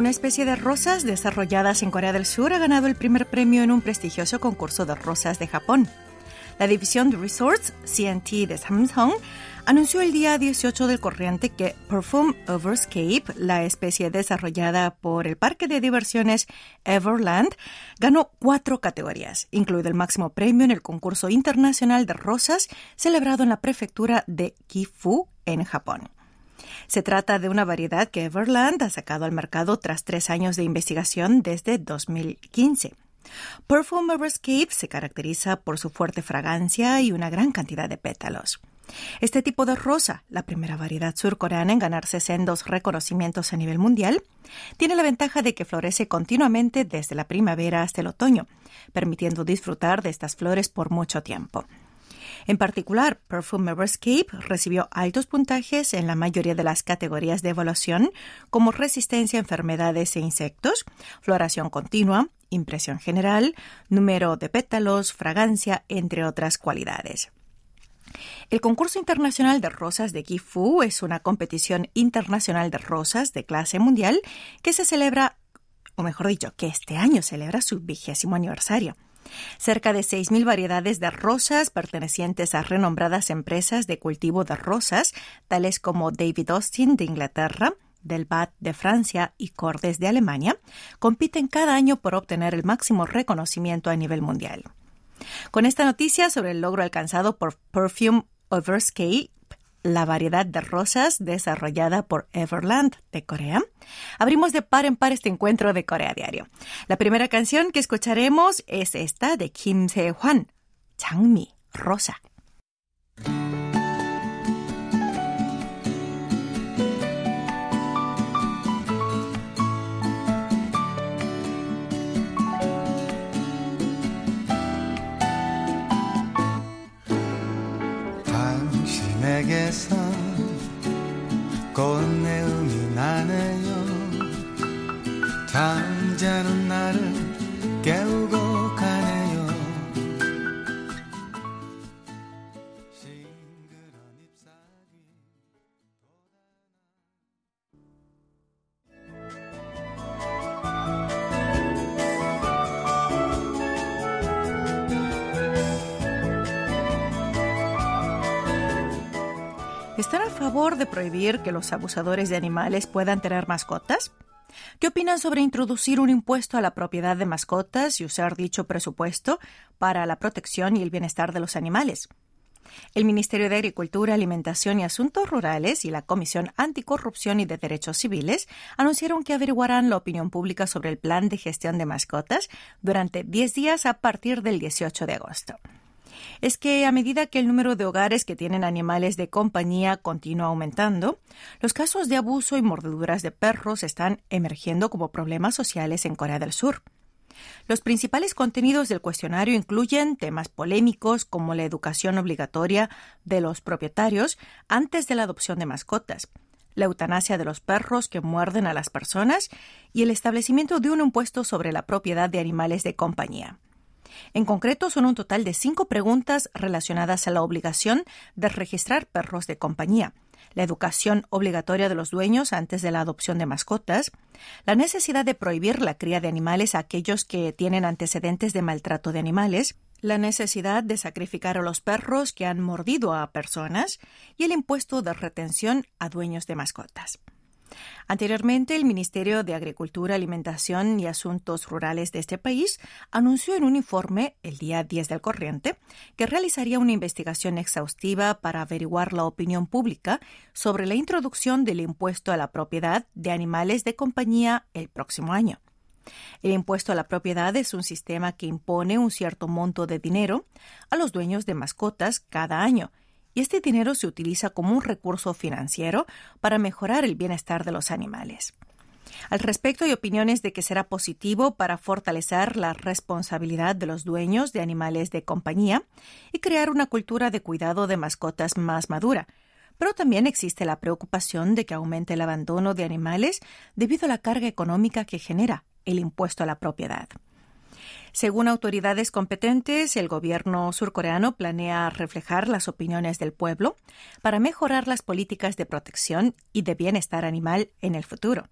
Una especie de rosas desarrolladas en Corea del Sur ha ganado el primer premio en un prestigioso concurso de rosas de Japón. La división de resorts CNT de Samsung anunció el día 18 del corriente que Perfume Overscape, la especie desarrollada por el parque de diversiones Everland, ganó cuatro categorías, incluido el máximo premio en el concurso internacional de rosas celebrado en la prefectura de Gifu, en Japón. Se trata de una variedad que Everland ha sacado al mercado tras tres años de investigación desde 2015. Perfume Everscape se caracteriza por su fuerte fragancia y una gran cantidad de pétalos. Este tipo de rosa, la primera variedad surcoreana en ganarse sendos reconocimientos a nivel mundial, tiene la ventaja de que florece continuamente desde la primavera hasta el otoño, permitiendo disfrutar de estas flores por mucho tiempo. En particular, Perfume Everscape recibió altos puntajes en la mayoría de las categorías de evaluación, como resistencia a enfermedades e insectos, floración continua, impresión general, número de pétalos, fragancia, entre otras cualidades. El concurso internacional de rosas de Gifu es una competición internacional de rosas de clase mundial que se celebra, o mejor dicho, que este año celebra su vigésimo aniversario. Cerca de 6.000 variedades de rosas pertenecientes a renombradas empresas de cultivo de rosas, tales como David Austin de Inglaterra, del BAT de Francia y Cordes de Alemania, compiten cada año por obtener el máximo reconocimiento a nivel mundial. Con esta noticia sobre el logro alcanzado por Perfume Overscape, la variedad de rosas desarrollada por Everland de Corea, abrimos de par en par este encuentro de Corea Diario. La primera canción que escucharemos es esta de Kim Se-hwan, Changmi, Rosa. ¿Están a favor de prohibir que los abusadores de animales puedan tener mascotas? ¿Qué opinan sobre introducir un impuesto a la propiedad de mascotas y usar dicho presupuesto para la protección y el bienestar de los animales? El Ministerio de Agricultura, Alimentación y Asuntos Rurales y la Comisión Anticorrupción y de Derechos Civiles anunciaron que averiguarán la opinión pública sobre el plan de gestión de mascotas durante 10 días a partir del 18 de agosto es que a medida que el número de hogares que tienen animales de compañía continúa aumentando, los casos de abuso y mordeduras de perros están emergiendo como problemas sociales en Corea del Sur. Los principales contenidos del cuestionario incluyen temas polémicos como la educación obligatoria de los propietarios antes de la adopción de mascotas, la eutanasia de los perros que muerden a las personas y el establecimiento de un impuesto sobre la propiedad de animales de compañía. En concreto, son un total de cinco preguntas relacionadas a la obligación de registrar perros de compañía, la educación obligatoria de los dueños antes de la adopción de mascotas, la necesidad de prohibir la cría de animales a aquellos que tienen antecedentes de maltrato de animales, la necesidad de sacrificar a los perros que han mordido a personas y el impuesto de retención a dueños de mascotas. Anteriormente, el Ministerio de Agricultura, Alimentación y Asuntos Rurales de este país anunció en un informe el día 10 del corriente que realizaría una investigación exhaustiva para averiguar la opinión pública sobre la introducción del impuesto a la propiedad de animales de compañía el próximo año. El impuesto a la propiedad es un sistema que impone un cierto monto de dinero a los dueños de mascotas cada año y este dinero se utiliza como un recurso financiero para mejorar el bienestar de los animales. Al respecto, hay opiniones de que será positivo para fortalecer la responsabilidad de los dueños de animales de compañía y crear una cultura de cuidado de mascotas más madura. Pero también existe la preocupación de que aumente el abandono de animales debido a la carga económica que genera el impuesto a la propiedad. Según autoridades competentes, el gobierno surcoreano planea reflejar las opiniones del pueblo para mejorar las políticas de protección y de bienestar animal en el futuro.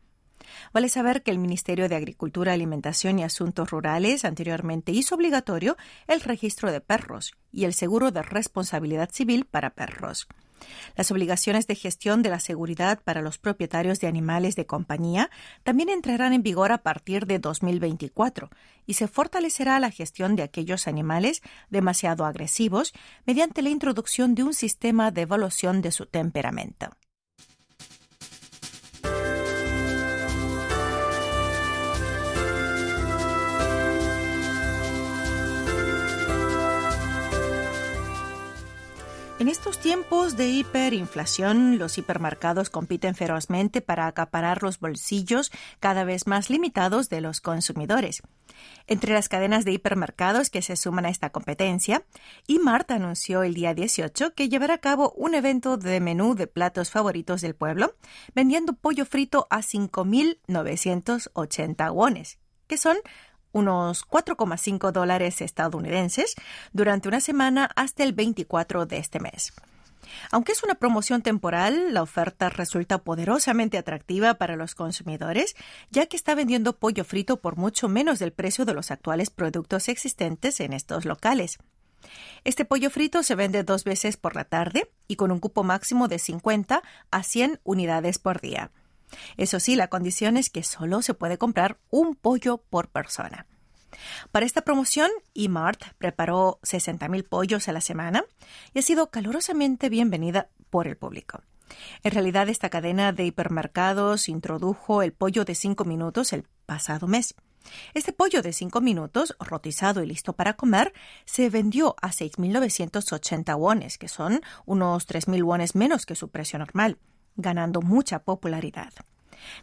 Vale saber que el Ministerio de Agricultura, Alimentación y Asuntos Rurales anteriormente hizo obligatorio el registro de perros y el seguro de responsabilidad civil para perros. Las obligaciones de gestión de la seguridad para los propietarios de animales de compañía también entrarán en vigor a partir de 2024 y se fortalecerá la gestión de aquellos animales demasiado agresivos mediante la introducción de un sistema de evaluación de su temperamento. En estos tiempos de hiperinflación, los hipermercados compiten ferozmente para acaparar los bolsillos cada vez más limitados de los consumidores. Entre las cadenas de hipermercados que se suman a esta competencia, Imart anunció el día 18 que llevará a cabo un evento de menú de platos favoritos del pueblo, vendiendo pollo frito a 5.980 wones, que son unos 4,5 dólares estadounidenses durante una semana hasta el 24 de este mes. Aunque es una promoción temporal, la oferta resulta poderosamente atractiva para los consumidores, ya que está vendiendo pollo frito por mucho menos del precio de los actuales productos existentes en estos locales. Este pollo frito se vende dos veces por la tarde y con un cupo máximo de 50 a 100 unidades por día. Eso sí, la condición es que solo se puede comprar un pollo por persona. Para esta promoción, eMart preparó 60.000 pollos a la semana y ha sido calurosamente bienvenida por el público. En realidad, esta cadena de hipermercados introdujo el pollo de 5 minutos el pasado mes. Este pollo de 5 minutos, rotizado y listo para comer, se vendió a 6.980 wones, que son unos 3.000 wones menos que su precio normal ganando mucha popularidad.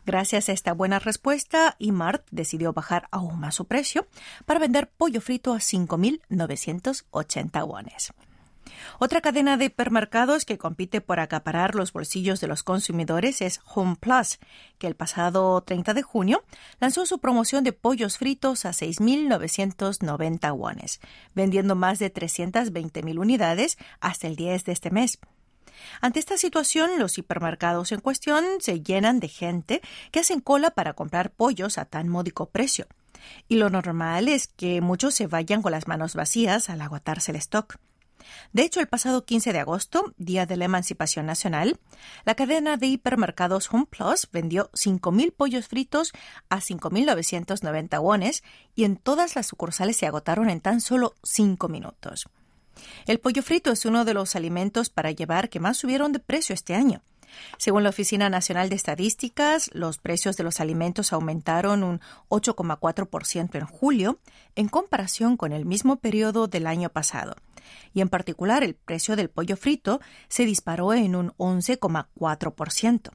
Gracias a esta buena respuesta, Imart decidió bajar aún más su precio para vender pollo frito a 5.980 wones. Otra cadena de hipermercados que compite por acaparar los bolsillos de los consumidores es Home Plus, que el pasado 30 de junio lanzó su promoción de pollos fritos a 6.990 wones, vendiendo más de 320.000 unidades hasta el 10 de este mes. Ante esta situación, los hipermercados en cuestión se llenan de gente que hacen cola para comprar pollos a tan módico precio. Y lo normal es que muchos se vayan con las manos vacías al agotarse el stock. De hecho, el pasado 15 de agosto, día de la Emancipación Nacional, la cadena de hipermercados Home Plus vendió 5.000 pollos fritos a 5.990 wones y en todas las sucursales se agotaron en tan solo 5 minutos. El pollo frito es uno de los alimentos para llevar que más subieron de precio este año. Según la Oficina Nacional de Estadísticas, los precios de los alimentos aumentaron un 8,4% en julio en comparación con el mismo periodo del año pasado. Y en particular, el precio del pollo frito se disparó en un 11,4%.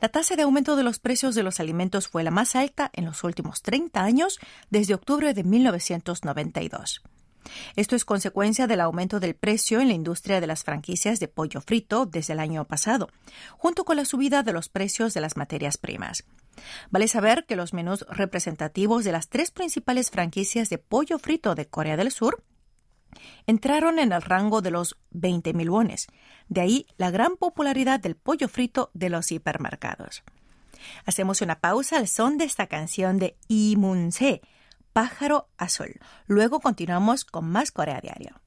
La tasa de aumento de los precios de los alimentos fue la más alta en los últimos 30 años desde octubre de 1992. Esto es consecuencia del aumento del precio en la industria de las franquicias de pollo frito desde el año pasado, junto con la subida de los precios de las materias primas. Vale saber que los menús representativos de las tres principales franquicias de pollo frito de Corea del Sur entraron en el rango de los 20.000 wones. De ahí la gran popularidad del pollo frito de los hipermercados. Hacemos una pausa al son de esta canción de Imunse, Pájaro Azul. Luego continuamos con más Corea Diario.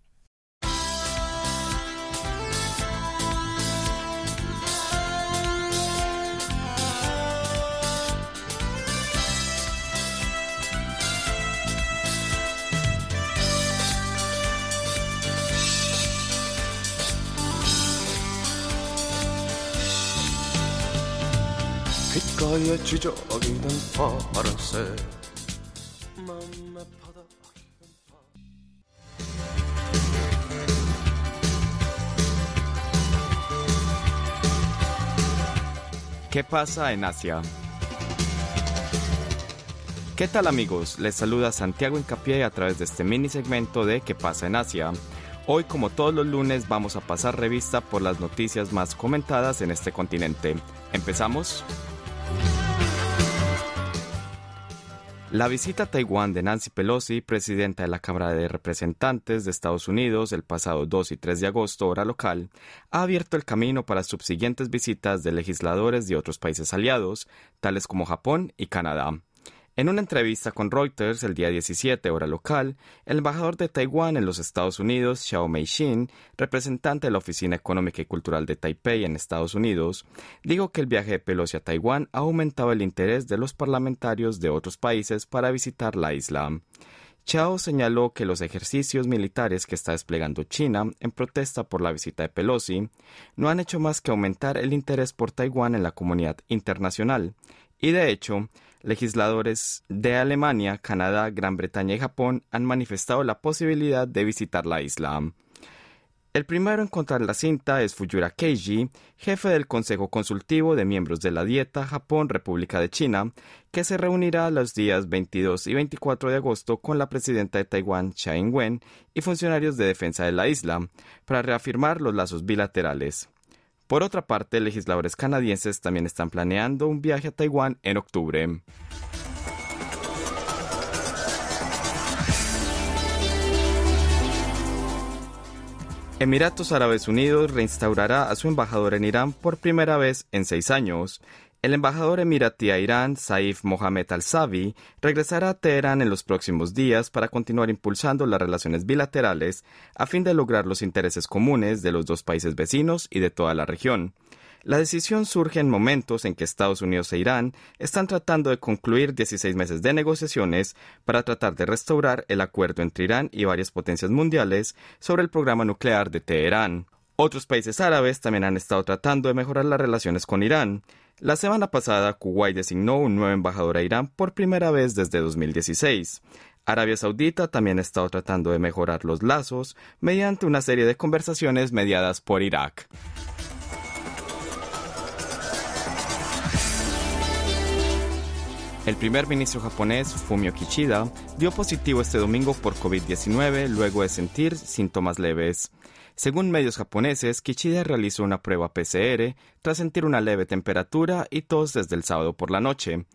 ¿Qué pasa en Asia? ¿Qué tal amigos? Les saluda Santiago Incapié a través de este mini segmento de ¿Qué pasa en Asia? Hoy, como todos los lunes, vamos a pasar revista por las noticias más comentadas en este continente. ¿Empezamos? La visita a Taiwán de Nancy Pelosi, presidenta de la Cámara de Representantes de Estados Unidos el pasado 2 y 3 de agosto, hora local, ha abierto el camino para subsiguientes visitas de legisladores de otros países aliados, tales como Japón y Canadá. En una entrevista con Reuters el día 17 hora local, el embajador de Taiwán en los Estados Unidos, Xiao Mei-shin, representante de la Oficina Económica y Cultural de Taipei en Estados Unidos, dijo que el viaje de Pelosi a Taiwán ha aumentado el interés de los parlamentarios de otros países para visitar la isla. Chao señaló que los ejercicios militares que está desplegando China en protesta por la visita de Pelosi no han hecho más que aumentar el interés por Taiwán en la comunidad internacional, y de hecho, legisladores de Alemania, Canadá, Gran Bretaña y Japón han manifestado la posibilidad de visitar la isla. El primero en contar la cinta es Fujura Keiji, jefe del Consejo Consultivo de Miembros de la Dieta Japón-República de China, que se reunirá los días 22 y 24 de agosto con la presidenta de Taiwán, Tsai Ing-wen, y funcionarios de defensa de la isla, para reafirmar los lazos bilaterales. Por otra parte, legisladores canadienses también están planeando un viaje a Taiwán en octubre. Emiratos Árabes Unidos reinstaurará a su embajador en Irán por primera vez en seis años. El embajador emiratí a Irán, Saif Mohamed Al-Sabi, regresará a Teherán en los próximos días para continuar impulsando las relaciones bilaterales a fin de lograr los intereses comunes de los dos países vecinos y de toda la región. La decisión surge en momentos en que Estados Unidos e Irán están tratando de concluir 16 meses de negociaciones para tratar de restaurar el acuerdo entre Irán y varias potencias mundiales sobre el programa nuclear de Teherán. Otros países árabes también han estado tratando de mejorar las relaciones con Irán. La semana pasada, Kuwait designó un nuevo embajador a Irán por primera vez desde 2016. Arabia Saudita también ha estado tratando de mejorar los lazos mediante una serie de conversaciones mediadas por Irak. El primer ministro japonés, Fumio Kishida, dio positivo este domingo por COVID-19 luego de sentir síntomas leves. Según medios japoneses, Kichida realizó una prueba PCR tras sentir una leve temperatura y tos desde el sábado por la noche.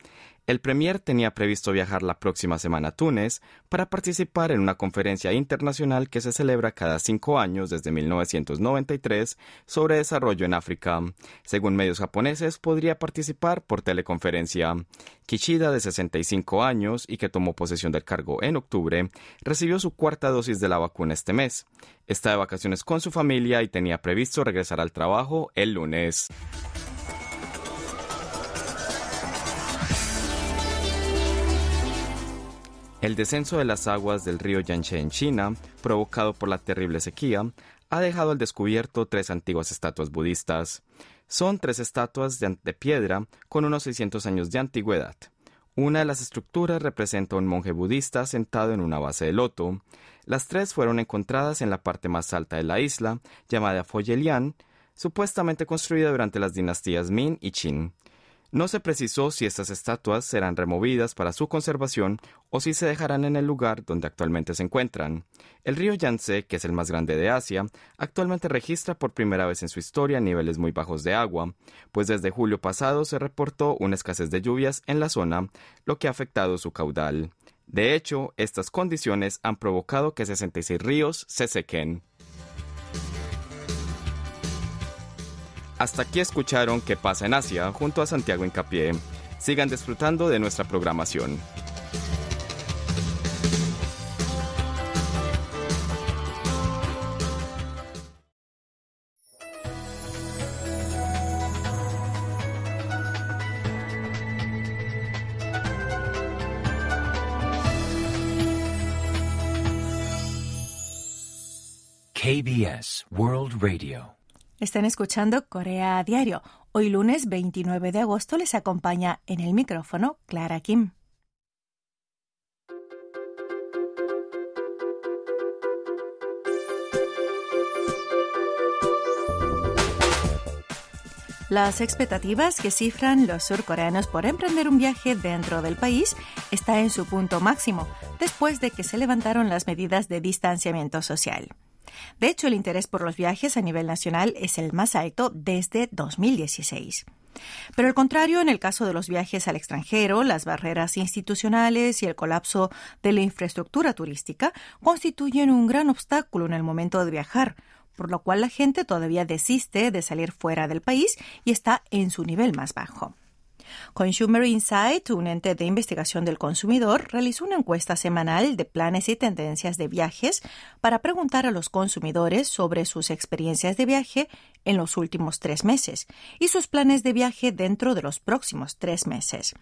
El Premier tenía previsto viajar la próxima semana a Túnez para participar en una conferencia internacional que se celebra cada cinco años desde 1993 sobre desarrollo en África. Según medios japoneses, podría participar por teleconferencia. Kishida, de 65 años y que tomó posesión del cargo en octubre, recibió su cuarta dosis de la vacuna este mes. Está de vacaciones con su familia y tenía previsto regresar al trabajo el lunes. El descenso de las aguas del río Yangtze en China, provocado por la terrible sequía, ha dejado al descubierto tres antiguas estatuas budistas. Son tres estatuas de, piedra con unos 600 años de antigüedad. Una de las estructuras representa a un monje budista sentado en una base de loto. Las tres fueron encontradas en la parte más alta de la isla, llamada Foyelian, supuestamente construida durante las dinastías Min y Qin. No se precisó si estas estatuas serán removidas para su conservación o si se dejarán en el lugar donde actualmente se encuentran. El río Yangtze, que es el más grande de Asia, actualmente registra por primera vez en su historia niveles muy bajos de agua, pues desde julio pasado se reportó una escasez de lluvias en la zona, lo que ha afectado su caudal. De hecho, estas condiciones han provocado que 66 ríos se sequen. Hasta aquí escucharon ¿Qué pasa en Asia? junto a Santiago Incapié. Sigan disfrutando de nuestra programación. KBS World Radio están escuchando Corea a Diario. Hoy lunes 29 de agosto les acompaña en el micrófono Clara Kim. Las expectativas que cifran los surcoreanos por emprender un viaje dentro del país está en su punto máximo, después de que se levantaron las medidas de distanciamiento social. De hecho, el interés por los viajes a nivel nacional es el más alto desde 2016. Pero al contrario, en el caso de los viajes al extranjero, las barreras institucionales y el colapso de la infraestructura turística constituyen un gran obstáculo en el momento de viajar, por lo cual la gente todavía desiste de salir fuera del país y está en su nivel más bajo. Consumer Insight, un ente de investigación del consumidor, realizó una encuesta semanal de planes y tendencias de viajes para preguntar a los consumidores sobre sus experiencias de viaje en los últimos tres meses y sus planes de viaje dentro de los próximos tres meses,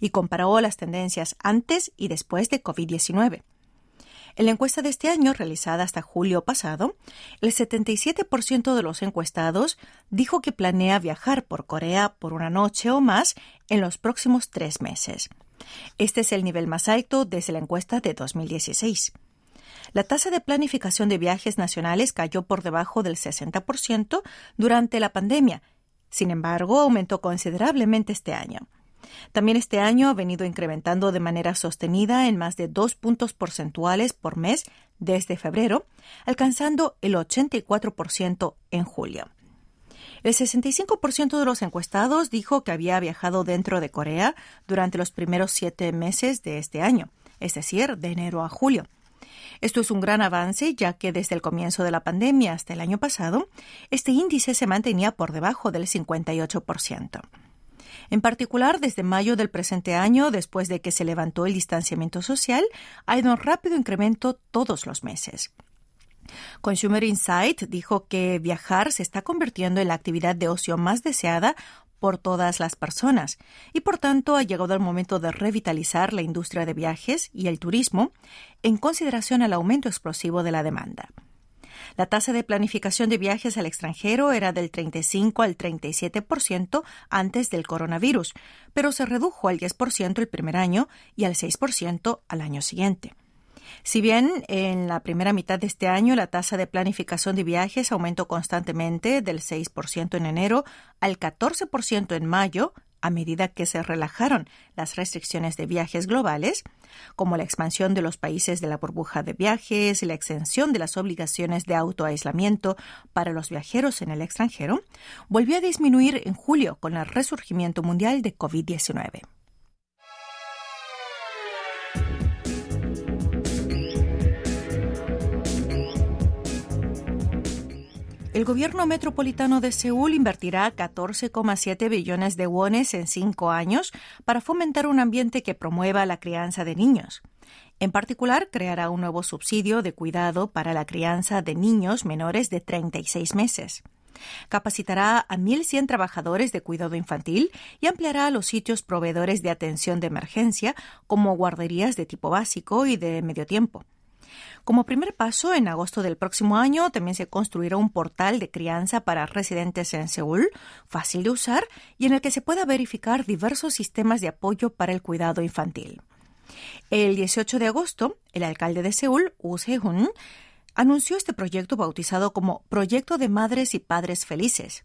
y comparó las tendencias antes y después de COVID-19. En la encuesta de este año, realizada hasta julio pasado, el 77% de los encuestados dijo que planea viajar por Corea por una noche o más en los próximos tres meses. Este es el nivel más alto desde la encuesta de 2016. La tasa de planificación de viajes nacionales cayó por debajo del 60% durante la pandemia. Sin embargo, aumentó considerablemente este año. También este año ha venido incrementando de manera sostenida en más de dos puntos porcentuales por mes desde febrero, alcanzando el 84% en julio. El 65% de los encuestados dijo que había viajado dentro de Corea durante los primeros siete meses de este año, es decir, de enero a julio. Esto es un gran avance, ya que desde el comienzo de la pandemia hasta el año pasado, este índice se mantenía por debajo del 58%. En particular, desde mayo del presente año, después de que se levantó el distanciamiento social, ha ido un rápido incremento todos los meses. Consumer Insight dijo que viajar se está convirtiendo en la actividad de ocio más deseada por todas las personas y por tanto ha llegado el momento de revitalizar la industria de viajes y el turismo en consideración al aumento explosivo de la demanda. La tasa de planificación de viajes al extranjero era del 35 al 37% antes del coronavirus, pero se redujo al 10% el primer año y al 6% al año siguiente. Si bien en la primera mitad de este año la tasa de planificación de viajes aumentó constantemente del 6% en enero al 14% en mayo, a medida que se relajaron las restricciones de viajes globales, como la expansión de los países de la burbuja de viajes y la extensión de las obligaciones de autoaislamiento para los viajeros en el extranjero, volvió a disminuir en julio con el resurgimiento mundial de COVID-19. El gobierno metropolitano de Seúl invertirá 14,7 billones de wones en cinco años para fomentar un ambiente que promueva la crianza de niños. En particular, creará un nuevo subsidio de cuidado para la crianza de niños menores de 36 meses. Capacitará a 1.100 trabajadores de cuidado infantil y ampliará los sitios proveedores de atención de emergencia como guarderías de tipo básico y de medio tiempo. Como primer paso, en agosto del próximo año también se construirá un portal de crianza para residentes en Seúl, fácil de usar y en el que se pueda verificar diversos sistemas de apoyo para el cuidado infantil. El 18 de agosto, el alcalde de Seúl, Woo Se-hun, anunció este proyecto bautizado como Proyecto de Madres y Padres Felices.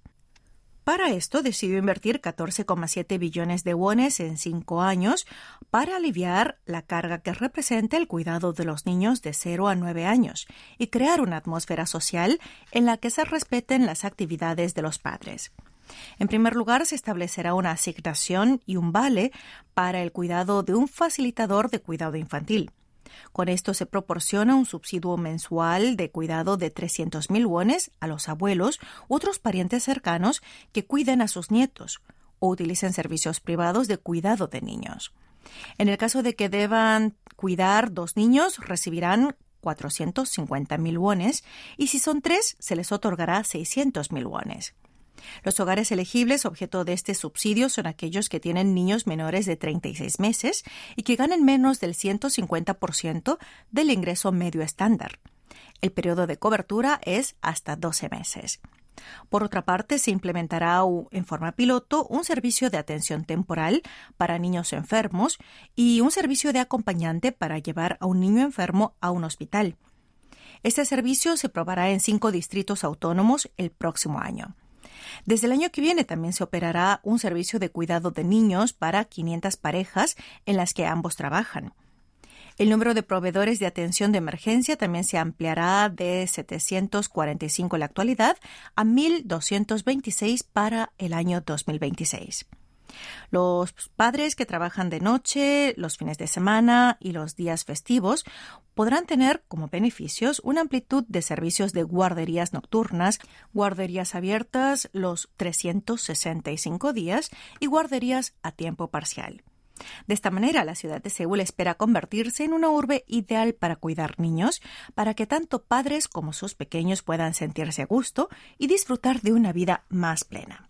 Para esto decidió invertir 14,7 billones de wones en cinco años para aliviar la carga que representa el cuidado de los niños de 0 a 9 años y crear una atmósfera social en la que se respeten las actividades de los padres. En primer lugar, se establecerá una asignación y un vale para el cuidado de un facilitador de cuidado infantil. Con esto se proporciona un subsidio mensual de cuidado de 300.000 wones a los abuelos u otros parientes cercanos que cuiden a sus nietos o utilicen servicios privados de cuidado de niños. En el caso de que deban cuidar dos niños, recibirán 450.000 wones y si son tres, se les otorgará 600.000 wones. Los hogares elegibles objeto de este subsidio son aquellos que tienen niños menores de 36 meses y que ganen menos del 150% del ingreso medio estándar. El periodo de cobertura es hasta 12 meses. Por otra parte, se implementará en forma piloto un servicio de atención temporal para niños enfermos y un servicio de acompañante para llevar a un niño enfermo a un hospital. Este servicio se probará en cinco distritos autónomos el próximo año. Desde el año que viene también se operará un servicio de cuidado de niños para 500 parejas en las que ambos trabajan. El número de proveedores de atención de emergencia también se ampliará de 745 en la actualidad a 1.226 para el año 2026. Los padres que trabajan de noche, los fines de semana y los días festivos podrán tener como beneficios una amplitud de servicios de guarderías nocturnas, guarderías abiertas los 365 días y guarderías a tiempo parcial. De esta manera, la ciudad de Seúl espera convertirse en una urbe ideal para cuidar niños, para que tanto padres como sus pequeños puedan sentirse a gusto y disfrutar de una vida más plena.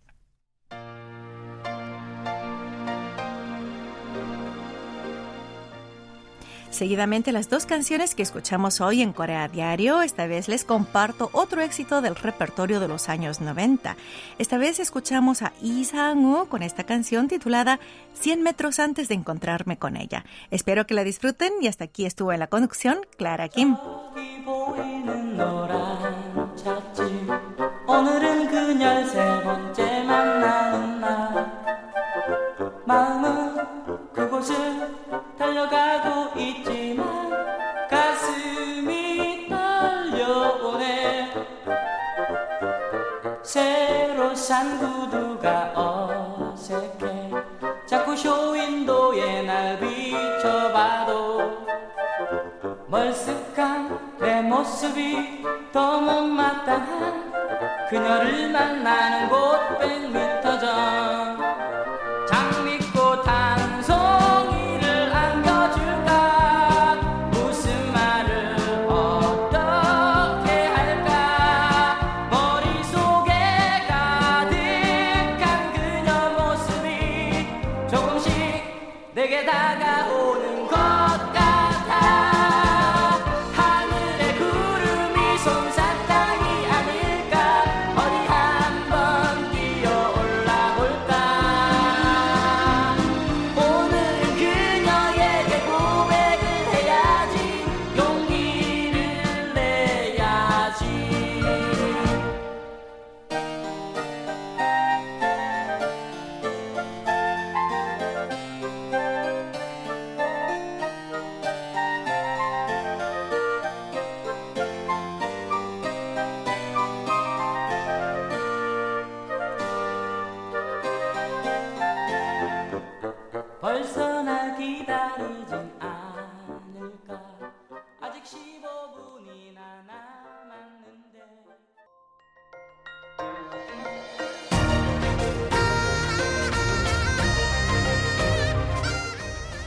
Seguidamente las dos canciones que escuchamos hoy en Corea Diario, esta vez les comparto otro éxito del repertorio de los años 90. Esta vez escuchamos a Lee Sang-woo con esta canción titulada 100 metros antes de encontrarme con ella. Espero que la disfruten y hasta aquí estuvo en la conducción Clara Kim. 물만 많은 곳 백만